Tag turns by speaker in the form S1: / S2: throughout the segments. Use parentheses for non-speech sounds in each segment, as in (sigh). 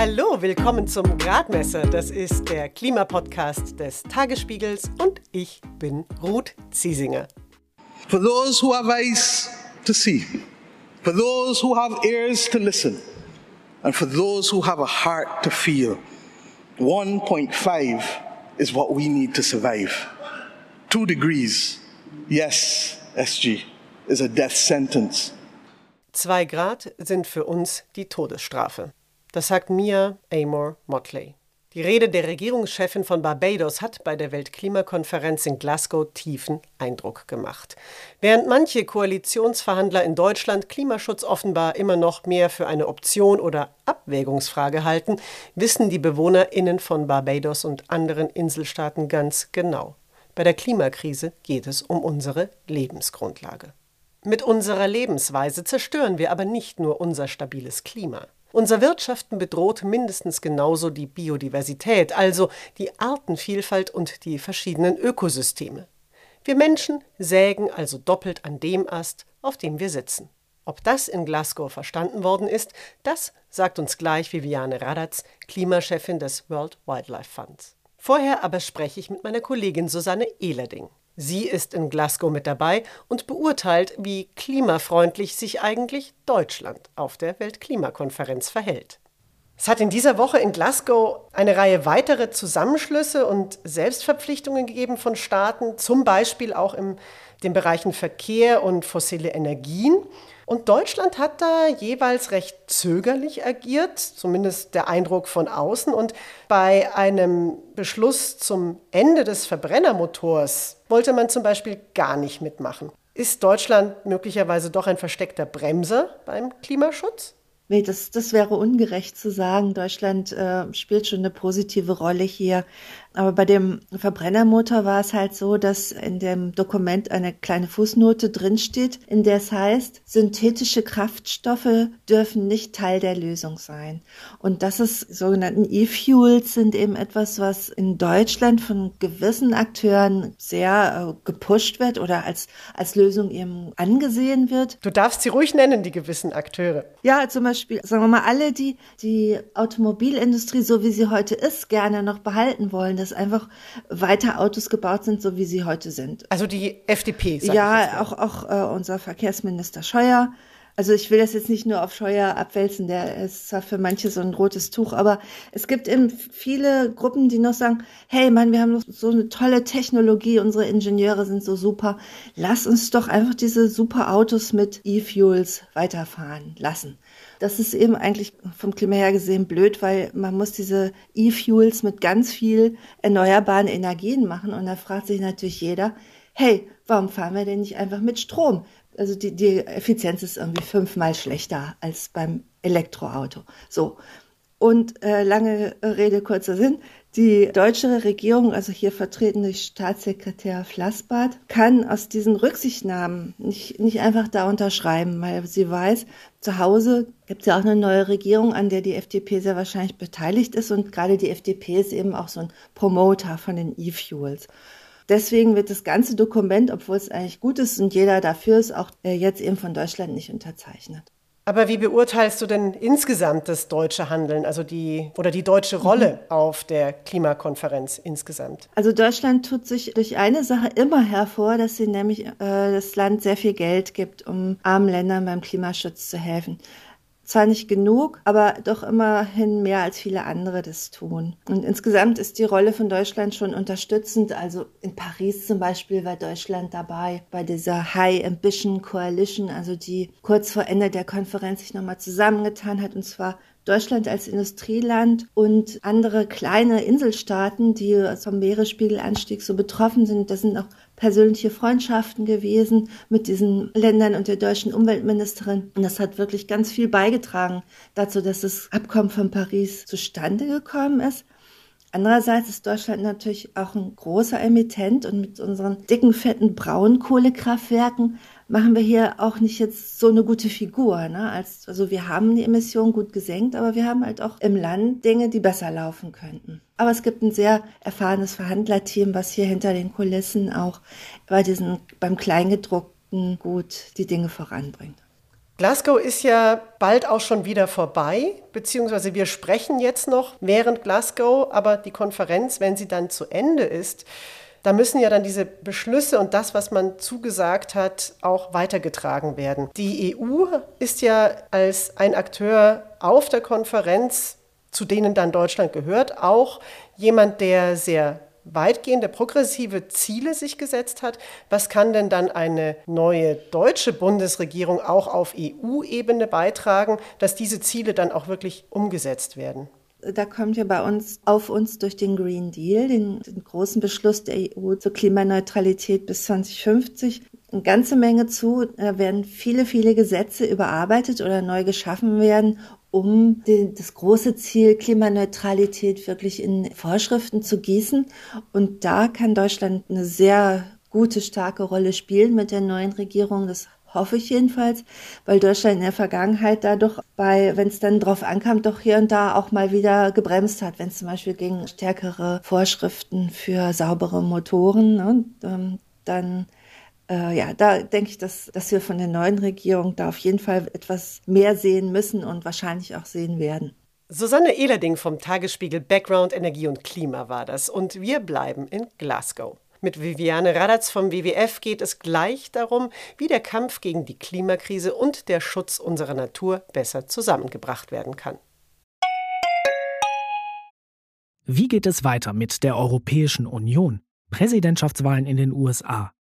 S1: Hallo, willkommen zum Gradmesser. Das ist der Klimapodcast des Tagesspiegels und ich bin Ruth Ziesinger.
S2: For those who have eyes to see, for those who have ears to listen, and for those who have a heart to feel, 1.5 is what we need to survive. Two degrees, yes, SG, is a death sentence.
S1: Zwei Grad sind für uns die Todesstrafe. Das sagt Mia Amor Motley. Die Rede der Regierungschefin von Barbados hat bei der Weltklimakonferenz in Glasgow tiefen Eindruck gemacht. Während manche Koalitionsverhandler in Deutschland Klimaschutz offenbar immer noch mehr für eine Option oder Abwägungsfrage halten, wissen die Bewohnerinnen von Barbados und anderen Inselstaaten ganz genau. Bei der Klimakrise geht es um unsere Lebensgrundlage. Mit unserer Lebensweise zerstören wir aber nicht nur unser stabiles Klima. Unser Wirtschaften bedroht mindestens genauso die Biodiversität, also die Artenvielfalt und die verschiedenen Ökosysteme. Wir Menschen sägen also doppelt an dem Ast, auf dem wir sitzen. Ob das in Glasgow verstanden worden ist, das sagt uns gleich Viviane Radatz, Klimachefin des World Wildlife Funds. Vorher aber spreche ich mit meiner Kollegin Susanne Ehlerding. Sie ist in Glasgow mit dabei und beurteilt, wie klimafreundlich sich eigentlich Deutschland auf der Weltklimakonferenz verhält. Es hat in dieser Woche in Glasgow eine Reihe weitere Zusammenschlüsse und Selbstverpflichtungen gegeben von Staaten, zum Beispiel auch in den Bereichen Verkehr und fossile Energien. Und Deutschland hat da jeweils recht zögerlich agiert, zumindest der Eindruck von außen. Und bei einem Beschluss zum Ende des Verbrennermotors wollte man zum Beispiel gar nicht mitmachen. Ist Deutschland möglicherweise doch ein versteckter Bremser beim Klimaschutz?
S3: Nee, das, das wäre ungerecht zu sagen. Deutschland äh, spielt schon eine positive Rolle hier. Aber bei dem Verbrennermotor war es halt so, dass in dem Dokument eine kleine Fußnote drinsteht, in der es heißt, synthetische Kraftstoffe dürfen nicht Teil der Lösung sein. Und das ist sogenannten E-Fuels sind eben etwas, was in Deutschland von gewissen Akteuren sehr äh, gepusht wird oder als, als Lösung eben angesehen wird.
S1: Du darfst sie ruhig nennen, die gewissen Akteure.
S3: Ja, zum Beispiel, sagen wir mal, alle, die die Automobilindustrie, so wie sie heute ist, gerne noch behalten wollen dass einfach weiter Autos gebaut sind, so wie sie heute sind.
S1: Also die FDP. Sag
S3: ja, auch, auch äh, unser Verkehrsminister Scheuer. Also ich will das jetzt nicht nur auf Scheuer abwälzen, der ist zwar für manche so ein rotes Tuch, aber es gibt eben viele Gruppen, die noch sagen, hey Mann, wir haben so eine tolle Technologie, unsere Ingenieure sind so super, lass uns doch einfach diese super Autos mit E-Fuels weiterfahren lassen. Das ist eben eigentlich vom Klima her gesehen blöd, weil man muss diese E-Fuels mit ganz viel erneuerbaren Energien machen. Und da fragt sich natürlich jeder, hey, warum fahren wir denn nicht einfach mit Strom? Also die, die Effizienz ist irgendwie fünfmal schlechter als beim Elektroauto. So. Und äh, lange Rede, kurzer Sinn. Die deutsche Regierung, also hier vertreten durch Staatssekretär Flassbart, kann aus diesen Rücksichtnahmen nicht, nicht einfach da unterschreiben, weil sie weiß, zu Hause gibt es ja auch eine neue Regierung, an der die FDP sehr wahrscheinlich beteiligt ist und gerade die FDP ist eben auch so ein Promoter von den E-Fuels. Deswegen wird das ganze Dokument, obwohl es eigentlich gut ist und jeder dafür ist, auch äh, jetzt eben von Deutschland nicht unterzeichnet.
S1: Aber wie beurteilst du denn insgesamt das deutsche Handeln, also die oder die deutsche Rolle mhm. auf der Klimakonferenz insgesamt?
S3: Also Deutschland tut sich durch eine Sache immer hervor, dass sie nämlich äh, das Land sehr viel Geld gibt, um armen Ländern beim Klimaschutz zu helfen. Zwar nicht genug, aber doch immerhin mehr als viele andere das tun. Und insgesamt ist die Rolle von Deutschland schon unterstützend. Also in Paris zum Beispiel war Deutschland dabei bei dieser High Ambition Coalition, also die kurz vor Ende der Konferenz sich nochmal zusammengetan hat und zwar Deutschland als Industrieland und andere kleine Inselstaaten, die vom Meeresspiegelanstieg so betroffen sind. Das sind auch persönliche Freundschaften gewesen mit diesen Ländern und der deutschen Umweltministerin. Und das hat wirklich ganz viel beigetragen dazu, dass das Abkommen von Paris zustande gekommen ist. Andererseits ist Deutschland natürlich auch ein großer Emittent und mit unseren dicken, fetten Braunkohlekraftwerken machen wir hier auch nicht jetzt so eine gute Figur. Ne? Als, also wir haben die Emissionen gut gesenkt, aber wir haben halt auch im Land Dinge, die besser laufen könnten. Aber es gibt ein sehr erfahrenes Verhandlerteam, was hier hinter den Kulissen auch bei diesen, beim Kleingedruckten gut die Dinge voranbringt.
S1: Glasgow ist ja bald auch schon wieder vorbei, beziehungsweise wir sprechen jetzt noch während Glasgow, aber die Konferenz, wenn sie dann zu Ende ist, da müssen ja dann diese Beschlüsse und das, was man zugesagt hat, auch weitergetragen werden. Die EU ist ja als ein Akteur auf der Konferenz, zu denen dann Deutschland gehört, auch jemand, der sehr weitgehende progressive Ziele sich gesetzt hat. Was kann denn dann eine neue deutsche Bundesregierung auch auf EU-Ebene beitragen, dass diese Ziele dann auch wirklich umgesetzt werden?
S3: Da kommt ja bei uns auf uns durch den Green Deal, den, den großen Beschluss der EU zur Klimaneutralität bis 2050, eine ganze Menge zu. Da werden viele, viele Gesetze überarbeitet oder neu geschaffen werden, um den, das große Ziel Klimaneutralität wirklich in Vorschriften zu gießen. Und da kann Deutschland eine sehr gute, starke Rolle spielen mit der neuen Regierung. Das hoffe ich jedenfalls, weil Deutschland in der Vergangenheit da doch bei, wenn es dann drauf ankam, doch hier und da auch mal wieder gebremst hat, wenn es zum Beispiel gegen stärkere Vorschriften für saubere Motoren, ne, ähm, dann äh, ja, da denke ich, dass, dass wir von der neuen Regierung da auf jeden Fall etwas mehr sehen müssen und wahrscheinlich auch sehen werden.
S1: Susanne Ehlerding vom Tagesspiegel Background Energie und Klima war das. Und wir bleiben in Glasgow. Mit Viviane Radatz vom WWF geht es gleich darum, wie der Kampf gegen die Klimakrise und der Schutz unserer Natur besser zusammengebracht werden kann.
S4: Wie geht es weiter mit der Europäischen Union? Präsidentschaftswahlen in den USA,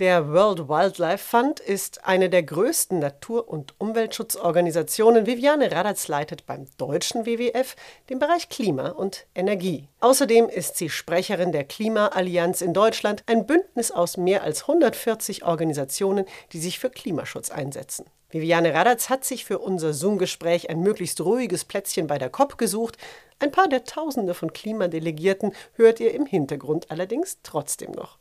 S1: Der World Wildlife Fund ist eine der größten Natur- und Umweltschutzorganisationen. Viviane Radatz leitet beim deutschen WWF den Bereich Klima und Energie. Außerdem ist sie Sprecherin der Klimaallianz in Deutschland, ein Bündnis aus mehr als 140 Organisationen, die sich für Klimaschutz einsetzen. Viviane Radatz hat sich für unser Zoom-Gespräch ein möglichst ruhiges Plätzchen bei der COP gesucht. Ein paar der Tausende von Klimadelegierten hört ihr im Hintergrund allerdings trotzdem noch.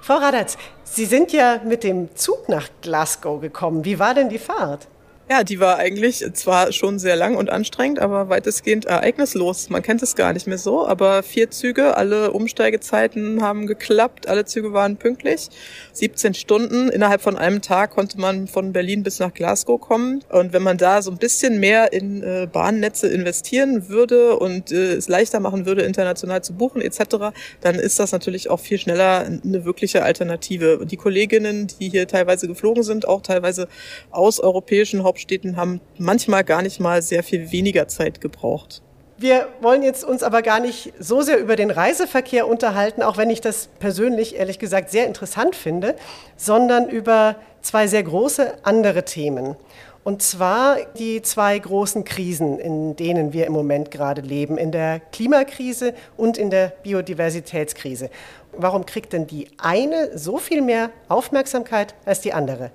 S1: Frau Radatz, Sie sind ja mit dem Zug nach Glasgow gekommen. Wie war denn die Fahrt?
S5: Ja, die war eigentlich zwar schon sehr lang und anstrengend, aber weitestgehend ereignislos. Man kennt es gar nicht mehr so, aber vier Züge, alle Umsteigezeiten haben geklappt, alle Züge waren pünktlich. 17 Stunden innerhalb von einem Tag konnte man von Berlin bis nach Glasgow kommen. Und wenn man da so ein bisschen mehr in äh, Bahnnetze investieren würde und äh, es leichter machen würde, international zu buchen etc., dann ist das natürlich auch viel schneller eine wirkliche Alternative. Die Kolleginnen, die hier teilweise geflogen sind, auch teilweise aus europäischen Hauptstädten, haben manchmal gar nicht mal sehr viel weniger Zeit gebraucht.
S1: Wir wollen jetzt uns aber gar nicht so sehr über den Reiseverkehr unterhalten, auch wenn ich das persönlich ehrlich gesagt sehr interessant finde, sondern über zwei sehr große andere Themen. Und zwar die zwei großen Krisen, in denen wir im Moment gerade leben, in der Klimakrise und in der Biodiversitätskrise. Warum kriegt denn die eine so viel mehr Aufmerksamkeit als die andere?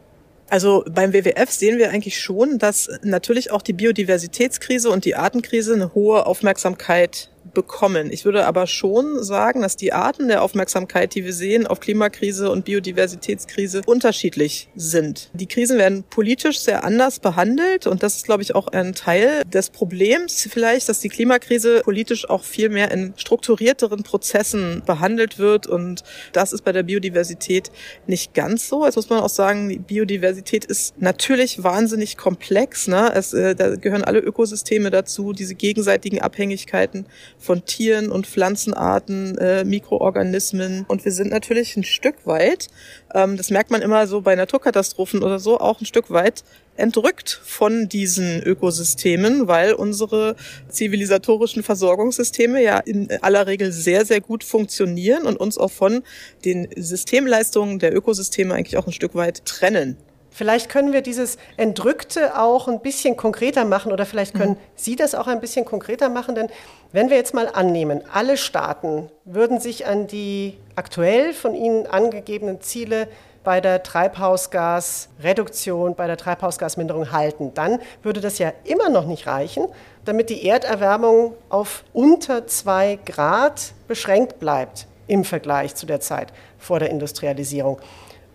S5: Also beim WWF sehen wir eigentlich schon, dass natürlich auch die Biodiversitätskrise und die Artenkrise eine hohe Aufmerksamkeit bekommen. Ich würde aber schon sagen, dass die Arten der Aufmerksamkeit, die wir sehen auf Klimakrise und Biodiversitätskrise, unterschiedlich sind. Die Krisen werden politisch sehr anders behandelt und das ist, glaube ich, auch ein Teil des Problems vielleicht, dass die Klimakrise politisch auch viel mehr in strukturierteren Prozessen behandelt wird und das ist bei der Biodiversität nicht ganz so. Jetzt muss man auch sagen, die Biodiversität ist natürlich wahnsinnig komplex. Ne? Es, äh, da gehören alle Ökosysteme dazu, diese gegenseitigen Abhängigkeiten von Tieren und Pflanzenarten, äh, Mikroorganismen. Und wir sind natürlich ein Stück weit, ähm, das merkt man immer so bei Naturkatastrophen oder so, auch ein Stück weit entrückt von diesen Ökosystemen, weil unsere zivilisatorischen Versorgungssysteme ja in aller Regel sehr, sehr gut funktionieren und uns auch von den Systemleistungen der Ökosysteme eigentlich auch ein Stück weit trennen.
S1: Vielleicht können wir dieses Entrückte auch ein bisschen konkreter machen oder vielleicht können mhm. Sie das auch ein bisschen konkreter machen, denn wenn wir jetzt mal annehmen, alle Staaten würden sich an die aktuell von Ihnen angegebenen Ziele bei der Treibhausgasreduktion, bei der Treibhausgasminderung halten, dann würde das ja immer noch nicht reichen, damit die Erderwärmung auf unter zwei Grad beschränkt bleibt im Vergleich zu der Zeit vor der Industrialisierung.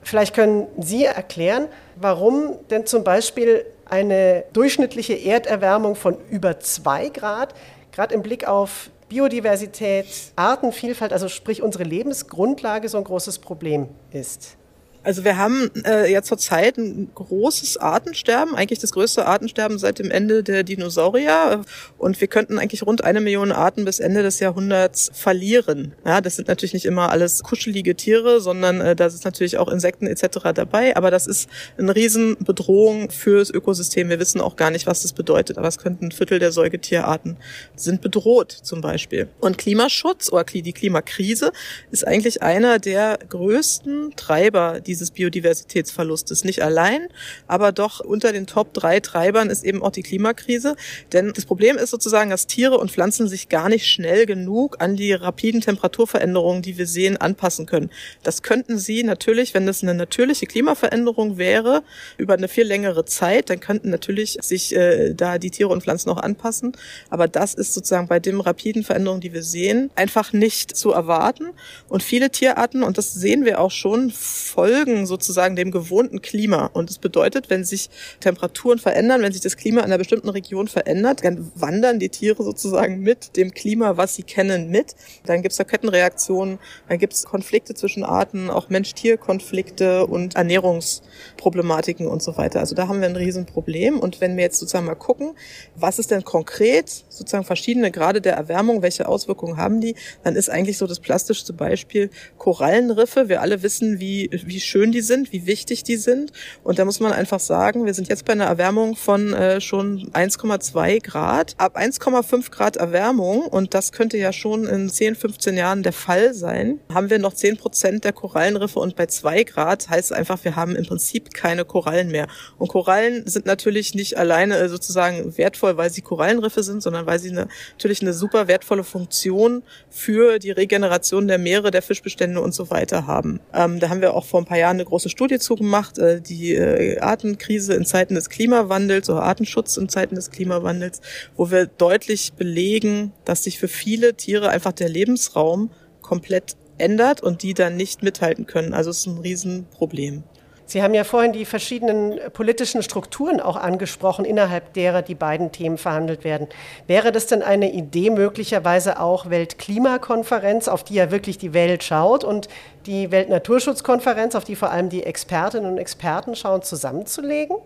S1: Vielleicht können Sie erklären, warum denn zum Beispiel eine durchschnittliche Erderwärmung von über zwei Grad, gerade im Blick auf Biodiversität, Artenvielfalt, also sprich unsere Lebensgrundlage, so ein großes Problem ist.
S5: Also wir haben äh, ja zurzeit ein großes Artensterben, eigentlich das größte Artensterben seit dem Ende der Dinosaurier. Und wir könnten eigentlich rund eine Million Arten bis Ende des Jahrhunderts verlieren. Ja, das sind natürlich nicht immer alles kuschelige Tiere, sondern äh, da ist natürlich auch Insekten etc. dabei. Aber das ist eine Riesenbedrohung fürs Ökosystem. Wir wissen auch gar nicht, was das bedeutet. Aber es könnten ein Viertel der Säugetierarten sind bedroht zum Beispiel. Und Klimaschutz oder die Klimakrise ist eigentlich einer der größten Treiber, die dieses Biodiversitätsverlustes. Nicht allein, aber doch unter den Top drei Treibern ist eben auch die Klimakrise. Denn das Problem ist sozusagen, dass Tiere und Pflanzen sich gar nicht schnell genug an die rapiden Temperaturveränderungen, die wir sehen, anpassen können. Das könnten sie natürlich, wenn das eine natürliche Klimaveränderung wäre, über eine viel längere Zeit, dann könnten natürlich sich äh, da die Tiere und Pflanzen auch anpassen. Aber das ist sozusagen bei den rapiden Veränderungen, die wir sehen, einfach nicht zu erwarten. Und viele Tierarten, und das sehen wir auch schon, folgen folgen sozusagen dem gewohnten Klima. Und das bedeutet, wenn sich Temperaturen verändern, wenn sich das Klima in einer bestimmten Region verändert, dann wandern die Tiere sozusagen mit dem Klima, was sie kennen, mit. Dann gibt es da Kettenreaktionen, dann gibt es Konflikte zwischen Arten, auch Mensch-Tier-Konflikte und Ernährungsproblematiken und so weiter. Also da haben wir ein Riesenproblem. Und wenn wir jetzt sozusagen mal gucken, was ist denn konkret sozusagen verschiedene Grade der Erwärmung, welche Auswirkungen haben die, dann ist eigentlich so das plastischste Beispiel Korallenriffe. Wir alle wissen, wie, wie schön die sind, wie wichtig die sind. Und da muss man einfach sagen, wir sind jetzt bei einer Erwärmung von äh, schon 1,2 Grad. Ab 1,5 Grad Erwärmung, und das könnte ja schon in 10, 15 Jahren der Fall sein, haben wir noch 10 Prozent der Korallenriffe. Und bei 2 Grad heißt es einfach, wir haben im Prinzip keine Korallen mehr. Und Korallen sind natürlich nicht alleine äh, sozusagen wertvoll, weil sie Korallenriffe sind, sondern weil sie eine, natürlich eine super wertvolle Funktion für die Regeneration der Meere, der Fischbestände und so weiter haben. Ähm, da haben wir auch vor ein paar Jahren eine große Studie zugemacht, äh, die äh, Artenkrise in Zeiten des Klimawandels oder Artenschutz in Zeiten des Klimawandels, wo wir deutlich belegen, dass sich für viele Tiere einfach der Lebensraum komplett ändert und die dann nicht mithalten können. Also es ist ein Riesenproblem.
S1: Sie haben ja vorhin die verschiedenen politischen Strukturen auch angesprochen, innerhalb derer die beiden Themen verhandelt werden. Wäre das denn eine Idee, möglicherweise auch Weltklimakonferenz, auf die ja wirklich die Welt schaut, und die Weltnaturschutzkonferenz, auf die vor allem die Expertinnen und Experten schauen, zusammenzulegen?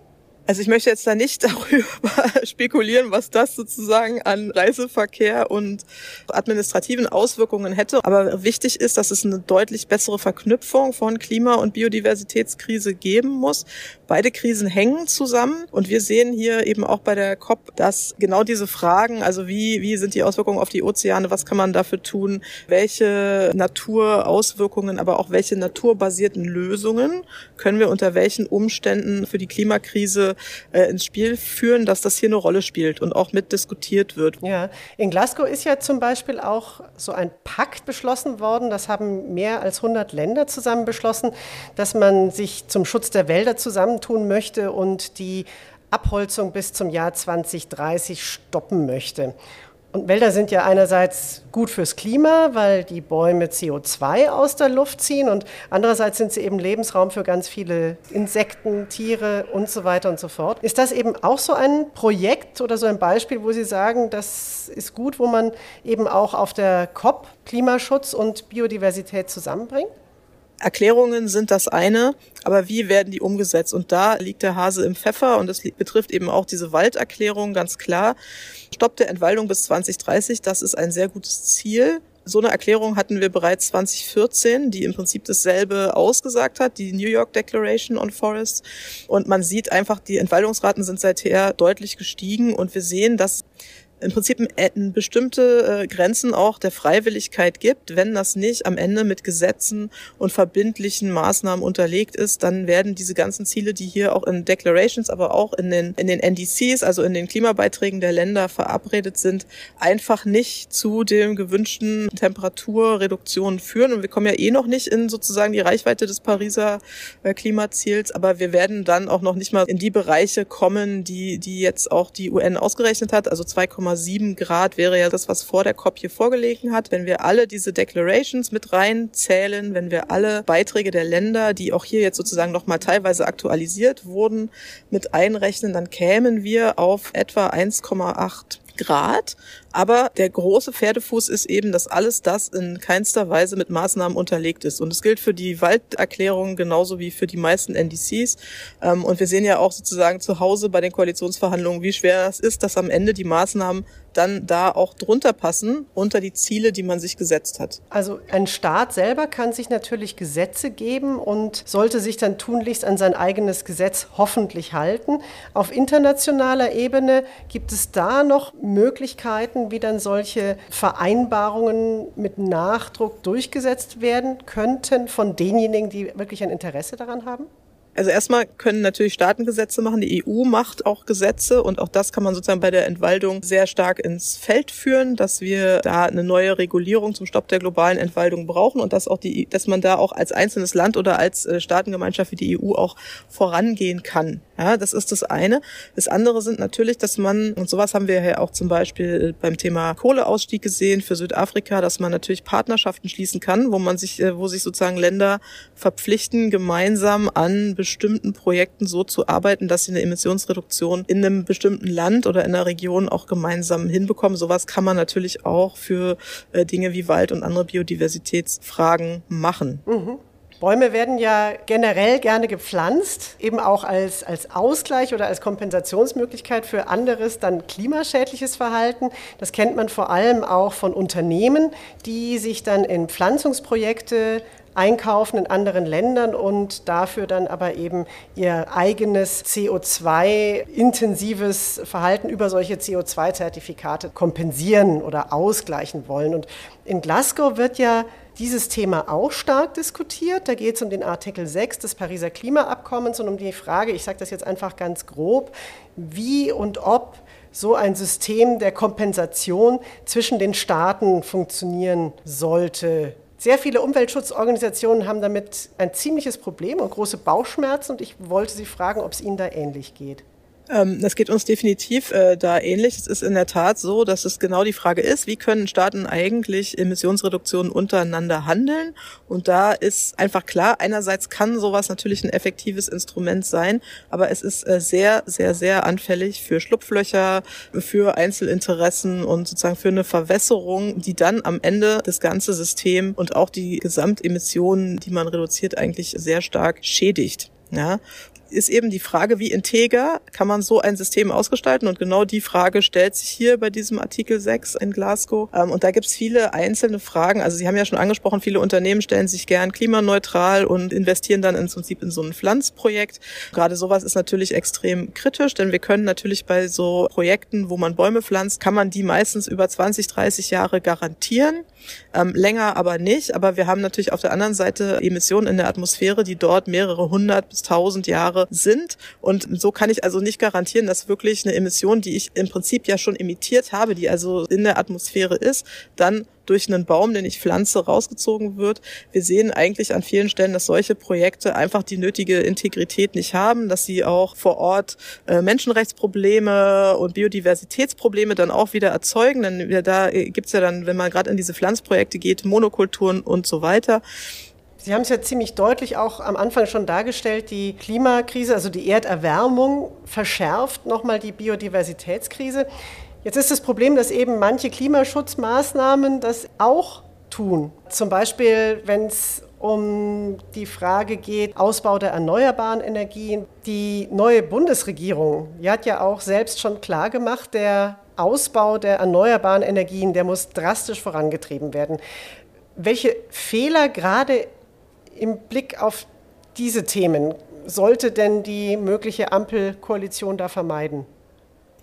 S5: Also ich möchte jetzt da nicht (laughs) darüber spekulieren, was das sozusagen an Reiseverkehr und administrativen Auswirkungen hätte. Aber wichtig ist, dass es eine deutlich bessere Verknüpfung von Klima- und Biodiversitätskrise geben muss. Beide Krisen hängen zusammen und wir sehen hier eben auch bei der COP, dass genau diese Fragen, also wie, wie sind die Auswirkungen auf die Ozeane, was kann man dafür tun, welche Naturauswirkungen, aber auch welche naturbasierten Lösungen können wir unter welchen Umständen für die Klimakrise äh, ins Spiel führen, dass das hier eine Rolle spielt und auch mitdiskutiert wird.
S1: Ja, in Glasgow ist ja zum Beispiel auch so ein Pakt beschlossen worden. Das haben mehr als 100 Länder zusammen beschlossen, dass man sich zum Schutz der Wälder zusammentun möchte und die Abholzung bis zum Jahr 2030 stoppen möchte. Und Wälder sind ja einerseits gut fürs Klima, weil die Bäume CO2 aus der Luft ziehen und andererseits sind sie eben Lebensraum für ganz viele Insekten, Tiere und so weiter und so fort. Ist das eben auch so ein Projekt oder so ein Beispiel, wo Sie sagen, das ist gut, wo man eben auch auf der COP Klimaschutz und Biodiversität zusammenbringt?
S5: Erklärungen sind das eine, aber wie werden die umgesetzt? Und da liegt der Hase im Pfeffer und das betrifft eben auch diese Walderklärung ganz klar. Stopp der Entwaldung bis 2030, das ist ein sehr gutes Ziel. So eine Erklärung hatten wir bereits 2014, die im Prinzip dasselbe ausgesagt hat, die New York Declaration on Forests. Und man sieht einfach, die Entwaldungsraten sind seither deutlich gestiegen und wir sehen, dass im Prinzip bestimmte äh, Grenzen auch der Freiwilligkeit gibt. Wenn das nicht am Ende mit Gesetzen und verbindlichen Maßnahmen unterlegt ist, dann werden diese ganzen Ziele, die hier auch in Declarations, aber auch in den, in den NDCs, also in den Klimabeiträgen der Länder verabredet sind, einfach nicht zu dem gewünschten Temperaturreduktionen führen. Und wir kommen ja eh noch nicht in sozusagen die Reichweite des Pariser äh, Klimaziels, aber wir werden dann auch noch nicht mal in die Bereiche kommen, die, die jetzt auch die UN ausgerechnet hat, also 2,5 1,7 Grad wäre ja das, was vor der COP hier vorgelegen hat. Wenn wir alle diese Declarations mit reinzählen, wenn wir alle Beiträge der Länder, die auch hier jetzt sozusagen nochmal teilweise aktualisiert wurden, mit einrechnen, dann kämen wir auf etwa 1,8 Grad. Aber der große Pferdefuß ist eben, dass alles das in keinster Weise mit Maßnahmen unterlegt ist. Und es gilt für die Walderklärung genauso wie für die meisten NDCs. Ähm, und wir sehen ja auch sozusagen zu Hause bei den Koalitionsverhandlungen, wie schwer es ist, dass am Ende die Maßnahmen dann da auch drunter passen unter die Ziele, die man sich gesetzt hat.
S1: Also ein Staat selber kann sich natürlich Gesetze geben und sollte sich dann tunlichst an sein eigenes Gesetz hoffentlich halten. Auf internationaler Ebene gibt es da noch Möglichkeiten, wie dann solche Vereinbarungen mit Nachdruck durchgesetzt werden könnten von denjenigen, die wirklich ein Interesse daran haben?
S5: Also erstmal können natürlich Staaten Gesetze machen, die EU macht auch Gesetze und auch das kann man sozusagen bei der Entwaldung sehr stark ins Feld führen, dass wir da eine neue Regulierung zum Stopp der globalen Entwaldung brauchen und dass auch die, dass man da auch als einzelnes Land oder als äh, Staatengemeinschaft wie die EU auch vorangehen kann. Ja, das ist das eine. Das andere sind natürlich, dass man, und sowas haben wir ja auch zum Beispiel beim Thema Kohleausstieg gesehen für Südafrika, dass man natürlich Partnerschaften schließen kann, wo man sich, äh, wo sich sozusagen Länder verpflichten, gemeinsam an bestimmten Projekten so zu arbeiten, dass sie eine Emissionsreduktion in einem bestimmten Land oder in einer Region auch gemeinsam hinbekommen. Sowas kann man natürlich auch für äh, Dinge wie Wald und andere Biodiversitätsfragen machen.
S1: Mhm. Bäume werden ja generell gerne gepflanzt, eben auch als, als Ausgleich oder als Kompensationsmöglichkeit für anderes, dann klimaschädliches Verhalten. Das kennt man vor allem auch von Unternehmen, die sich dann in Pflanzungsprojekte einkaufen in anderen Ländern und dafür dann aber eben ihr eigenes CO2-intensives Verhalten über solche CO2-Zertifikate kompensieren oder ausgleichen wollen. Und in Glasgow wird ja dieses Thema auch stark diskutiert. Da geht es um den Artikel 6 des Pariser Klimaabkommens und um die Frage, ich sage das jetzt einfach ganz grob, wie und ob so ein System der Kompensation zwischen den Staaten funktionieren sollte. Sehr viele Umweltschutzorganisationen haben damit ein ziemliches Problem und große Bauchschmerzen und ich wollte Sie fragen, ob es Ihnen da ähnlich geht.
S5: Ähm, das geht uns definitiv äh, da ähnlich. Es ist in der Tat so, dass es genau die Frage ist, wie können Staaten eigentlich Emissionsreduktionen untereinander handeln? Und da ist einfach klar, einerseits kann sowas natürlich ein effektives Instrument sein, aber es ist äh, sehr, sehr, sehr anfällig für Schlupflöcher, für Einzelinteressen und sozusagen für eine Verwässerung, die dann am Ende das ganze System und auch die Gesamtemissionen, die man reduziert, eigentlich sehr stark schädigt. Ja, ist eben die Frage, wie integer kann man so ein System ausgestalten? Und genau die Frage stellt sich hier bei diesem Artikel 6 in Glasgow. Ähm, und da gibt es viele einzelne Fragen. Also Sie haben ja schon angesprochen, viele Unternehmen stellen sich gern klimaneutral und investieren dann im Prinzip in so ein Pflanzprojekt. Gerade sowas ist natürlich extrem kritisch, denn wir können natürlich bei so Projekten, wo man Bäume pflanzt, kann man die meistens über 20, 30 Jahre garantieren. Ähm, länger aber nicht. Aber wir haben natürlich auf der anderen Seite Emissionen in der Atmosphäre, die dort mehrere hundert bis tausend Jahre sind. Und so kann ich also nicht garantieren, dass wirklich eine Emission, die ich im Prinzip ja schon emittiert habe, die also in der Atmosphäre ist, dann durch einen Baum, den ich pflanze, rausgezogen wird. Wir sehen eigentlich an vielen Stellen, dass solche Projekte einfach die nötige Integrität nicht haben, dass sie auch vor Ort äh, Menschenrechtsprobleme und Biodiversitätsprobleme dann auch wieder erzeugen. Denn da gibt's ja dann, wenn man gerade in diese Pflanzprojekte geht, Monokulturen und so weiter.
S1: Sie haben es ja ziemlich deutlich auch am Anfang schon dargestellt, die Klimakrise, also die Erderwärmung verschärft nochmal die Biodiversitätskrise. Jetzt ist das Problem, dass eben manche Klimaschutzmaßnahmen das auch tun. Zum Beispiel, wenn es um die Frage geht, Ausbau der erneuerbaren Energien. Die neue Bundesregierung die hat ja auch selbst schon klar gemacht, der Ausbau der erneuerbaren Energien, der muss drastisch vorangetrieben werden. Welche Fehler gerade im Blick auf diese Themen sollte denn die mögliche Ampelkoalition da vermeiden?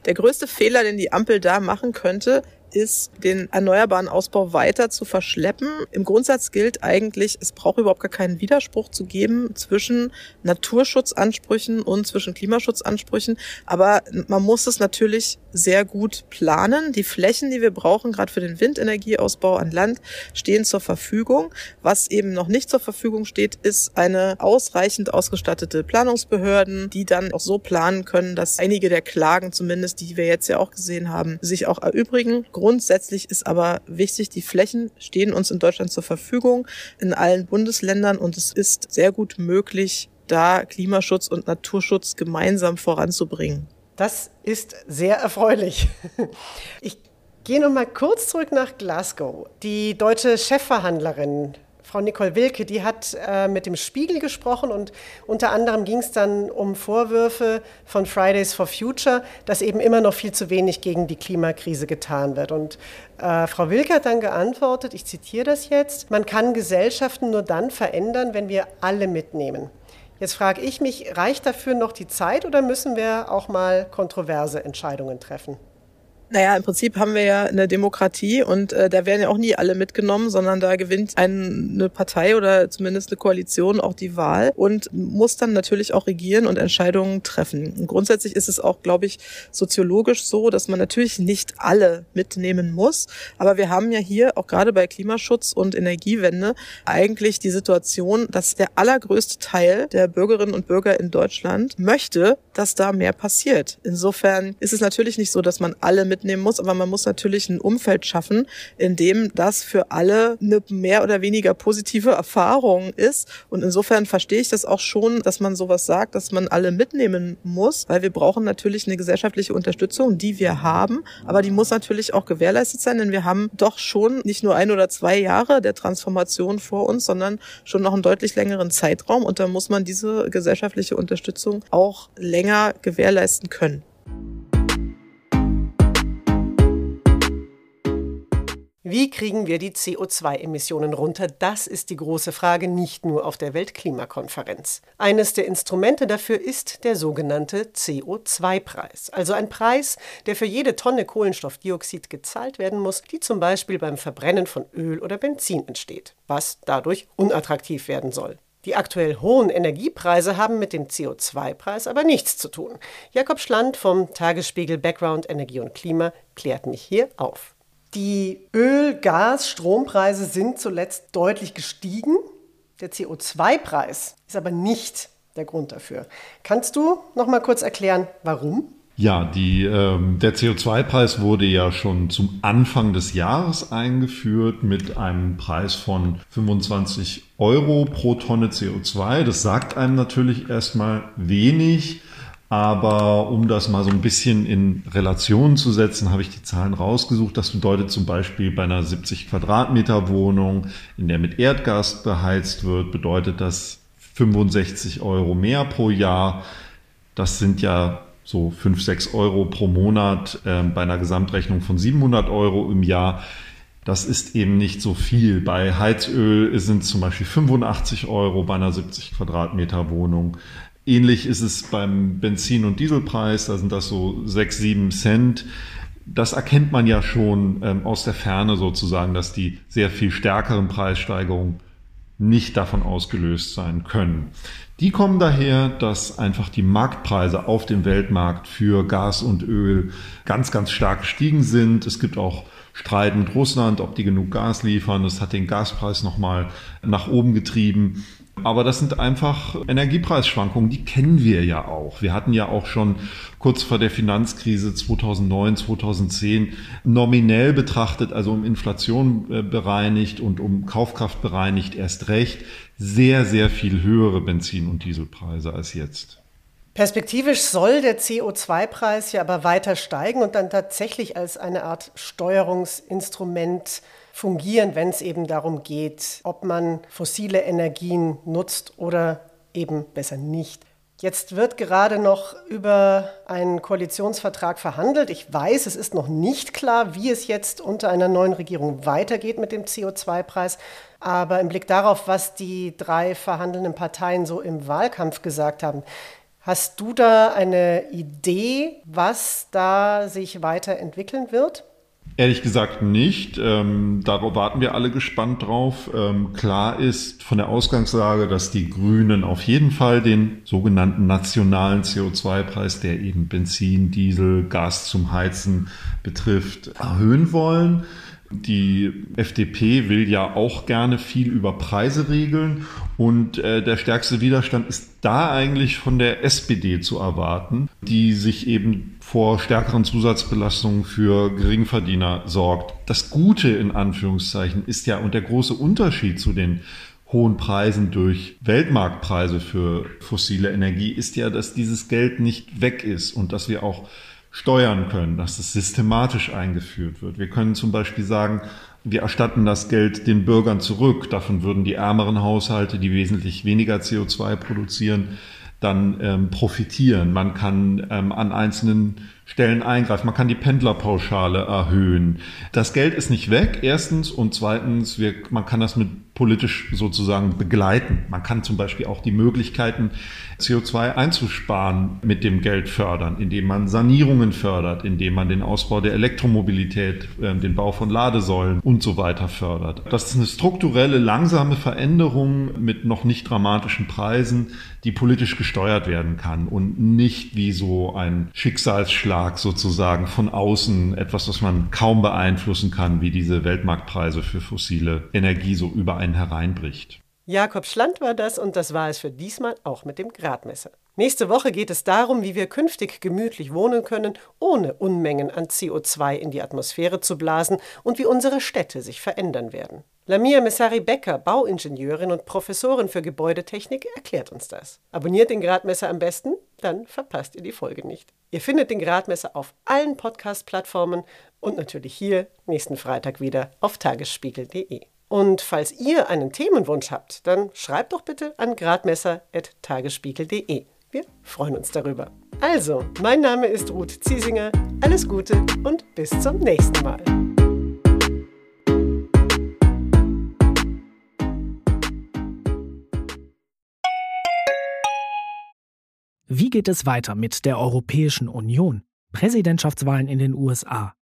S5: Der größte Fehler, den die Ampel da machen könnte, ist, den erneuerbaren Ausbau weiter zu verschleppen. Im Grundsatz gilt eigentlich, es braucht überhaupt gar keinen Widerspruch zu geben zwischen Naturschutzansprüchen und zwischen Klimaschutzansprüchen. Aber man muss es natürlich sehr gut planen. Die Flächen, die wir brauchen, gerade für den Windenergieausbau an Land, stehen zur Verfügung. Was eben noch nicht zur Verfügung steht, ist eine ausreichend ausgestattete Planungsbehörden, die dann auch so planen können, dass einige der Klagen zumindest, die wir jetzt ja auch gesehen haben, sich auch erübrigen. Grundsätzlich ist aber wichtig, die Flächen stehen uns in Deutschland zur Verfügung, in allen Bundesländern und es ist sehr gut möglich, da Klimaschutz und Naturschutz gemeinsam voranzubringen.
S1: Das ist sehr erfreulich. Ich gehe noch mal kurz zurück nach Glasgow. Die deutsche Chefverhandlerin Frau Nicole Wilke, die hat äh, mit dem Spiegel gesprochen und unter anderem ging es dann um Vorwürfe von Fridays for Future, dass eben immer noch viel zu wenig gegen die Klimakrise getan wird. Und äh, Frau Wilke hat dann geantwortet, ich zitiere das jetzt, man kann Gesellschaften nur dann verändern, wenn wir alle mitnehmen. Jetzt frage ich mich, reicht dafür noch die Zeit oder müssen wir auch mal kontroverse Entscheidungen treffen?
S5: Naja, im Prinzip haben wir ja eine Demokratie und äh, da werden ja auch nie alle mitgenommen, sondern da gewinnt eine Partei oder zumindest eine Koalition auch die Wahl und muss dann natürlich auch regieren und Entscheidungen treffen. Und grundsätzlich ist es auch, glaube ich, soziologisch so, dass man natürlich nicht alle mitnehmen muss. Aber wir haben ja hier auch gerade bei Klimaschutz und Energiewende eigentlich die Situation, dass der allergrößte Teil der Bürgerinnen und Bürger in Deutschland möchte, dass da mehr passiert. Insofern ist es natürlich nicht so, dass man alle mit mitnehmen muss, aber man muss natürlich ein Umfeld schaffen, in dem das für alle eine mehr oder weniger positive Erfahrung ist. Und insofern verstehe ich das auch schon, dass man sowas sagt, dass man alle mitnehmen muss, weil wir brauchen natürlich eine gesellschaftliche Unterstützung, die wir haben, aber die muss natürlich auch gewährleistet sein, denn wir haben doch schon nicht nur ein oder zwei Jahre der Transformation vor uns, sondern schon noch einen deutlich längeren Zeitraum und da muss man diese gesellschaftliche Unterstützung auch länger gewährleisten können.
S1: Wie kriegen wir die CO2-Emissionen runter? Das ist die große Frage nicht nur auf der Weltklimakonferenz. Eines der Instrumente dafür ist der sogenannte CO2-Preis, also ein Preis, der für jede Tonne Kohlenstoffdioxid gezahlt werden muss, die zum Beispiel beim Verbrennen von Öl oder Benzin entsteht, was dadurch unattraktiv werden soll. Die aktuell hohen Energiepreise haben mit dem CO2-Preis aber nichts zu tun. Jakob Schland vom Tagesspiegel Background Energie und Klima klärt mich hier auf. Die Öl-, Gas-, Strompreise sind zuletzt deutlich gestiegen. Der CO2-Preis ist aber nicht der Grund dafür. Kannst du noch mal kurz erklären, warum?
S6: Ja, die, ähm, der CO2-Preis wurde ja schon zum Anfang des Jahres eingeführt mit einem Preis von 25 Euro pro Tonne CO2. Das sagt einem natürlich erstmal wenig. Aber um das mal so ein bisschen in Relation zu setzen, habe ich die Zahlen rausgesucht. Das bedeutet zum Beispiel bei einer 70 Quadratmeter Wohnung, in der mit Erdgas beheizt wird, bedeutet das 65 Euro mehr pro Jahr. Das sind ja so 5, 6 Euro pro Monat äh, bei einer Gesamtrechnung von 700 Euro im Jahr. Das ist eben nicht so viel. Bei Heizöl sind es zum Beispiel 85 Euro bei einer 70 Quadratmeter Wohnung. Ähnlich ist es beim Benzin- und Dieselpreis, da sind das so sechs, sieben Cent. Das erkennt man ja schon ähm, aus der Ferne sozusagen, dass die sehr viel stärkeren Preissteigerungen nicht davon ausgelöst sein können. Die kommen daher, dass einfach die Marktpreise auf dem Weltmarkt für Gas und Öl ganz, ganz stark gestiegen sind. Es gibt auch Streit mit Russland, ob die genug Gas liefern. Das hat den Gaspreis nochmal nach oben getrieben. Aber das sind einfach Energiepreisschwankungen, die kennen wir ja auch. Wir hatten ja auch schon kurz vor der Finanzkrise 2009, 2010 nominell betrachtet, also um Inflation äh, bereinigt und um Kaufkraft bereinigt erst recht, sehr, sehr viel höhere Benzin- und Dieselpreise als jetzt.
S1: Perspektivisch soll der CO2-Preis ja aber weiter steigen und dann tatsächlich als eine Art Steuerungsinstrument fungieren, wenn es eben darum geht, ob man fossile Energien nutzt oder eben besser nicht. Jetzt wird gerade noch über einen Koalitionsvertrag verhandelt. Ich weiß, es ist noch nicht klar, wie es jetzt unter einer neuen Regierung weitergeht mit dem CO2-Preis. Aber im Blick darauf, was die drei verhandelnden Parteien so im Wahlkampf gesagt haben, Hast du da eine Idee, was da sich weiterentwickeln wird?
S6: Ehrlich gesagt nicht. Ähm, darauf warten wir alle gespannt drauf. Ähm, klar ist von der Ausgangslage, dass die Grünen auf jeden Fall den sogenannten nationalen CO2-Preis, der eben Benzin, Diesel, Gas zum Heizen betrifft, erhöhen wollen. Die FDP will ja auch gerne viel über Preise regeln und äh, der stärkste Widerstand ist da eigentlich von der SPD zu erwarten, die sich eben vor stärkeren Zusatzbelastungen für Geringverdiener sorgt. Das Gute in Anführungszeichen ist ja und der große Unterschied zu den hohen Preisen durch Weltmarktpreise für fossile Energie ist ja, dass dieses Geld nicht weg ist und dass wir auch steuern können, dass es systematisch eingeführt wird. Wir können zum Beispiel sagen, wir erstatten das Geld den Bürgern zurück. Davon würden die ärmeren Haushalte, die wesentlich weniger CO2 produzieren, dann ähm, profitieren. Man kann ähm, an einzelnen Stellen eingreifen. Man kann die Pendlerpauschale erhöhen. Das Geld ist nicht weg, erstens. Und zweitens, wir, man kann das mit politisch sozusagen begleiten. Man kann zum Beispiel auch die Möglichkeiten, CO2 einzusparen, mit dem Geld fördern, indem man Sanierungen fördert, indem man den Ausbau der Elektromobilität, äh, den Bau von Ladesäulen und so weiter fördert. Das ist eine strukturelle, langsame Veränderung mit noch nicht dramatischen Preisen, die politisch gesteuert werden kann und nicht wie so ein Schicksalsschlag sozusagen von außen, etwas, was man kaum beeinflussen kann, wie diese Weltmarktpreise für fossile Energie so über einen hereinbricht.
S1: Jakob Schland war das und das war es für diesmal auch mit dem Gradmesser. Nächste Woche geht es darum, wie wir künftig gemütlich wohnen können, ohne Unmengen an CO2 in die Atmosphäre zu blasen und wie unsere Städte sich verändern werden. Lamia Messari-Becker, Bauingenieurin und Professorin für Gebäudetechnik, erklärt uns das. Abonniert den Gradmesser am besten, dann verpasst ihr die Folge nicht. Ihr findet den Gradmesser auf allen Podcast-Plattformen und natürlich hier nächsten Freitag wieder auf tagesspiegel.de. Und falls ihr einen Themenwunsch habt, dann schreibt doch bitte an gradmesser.tagesspiegel.de. Wir freuen uns darüber. Also, mein Name ist Ruth Ziesinger. Alles Gute und bis zum nächsten Mal.
S4: Wie geht es weiter mit der Europäischen Union? Präsidentschaftswahlen in den USA,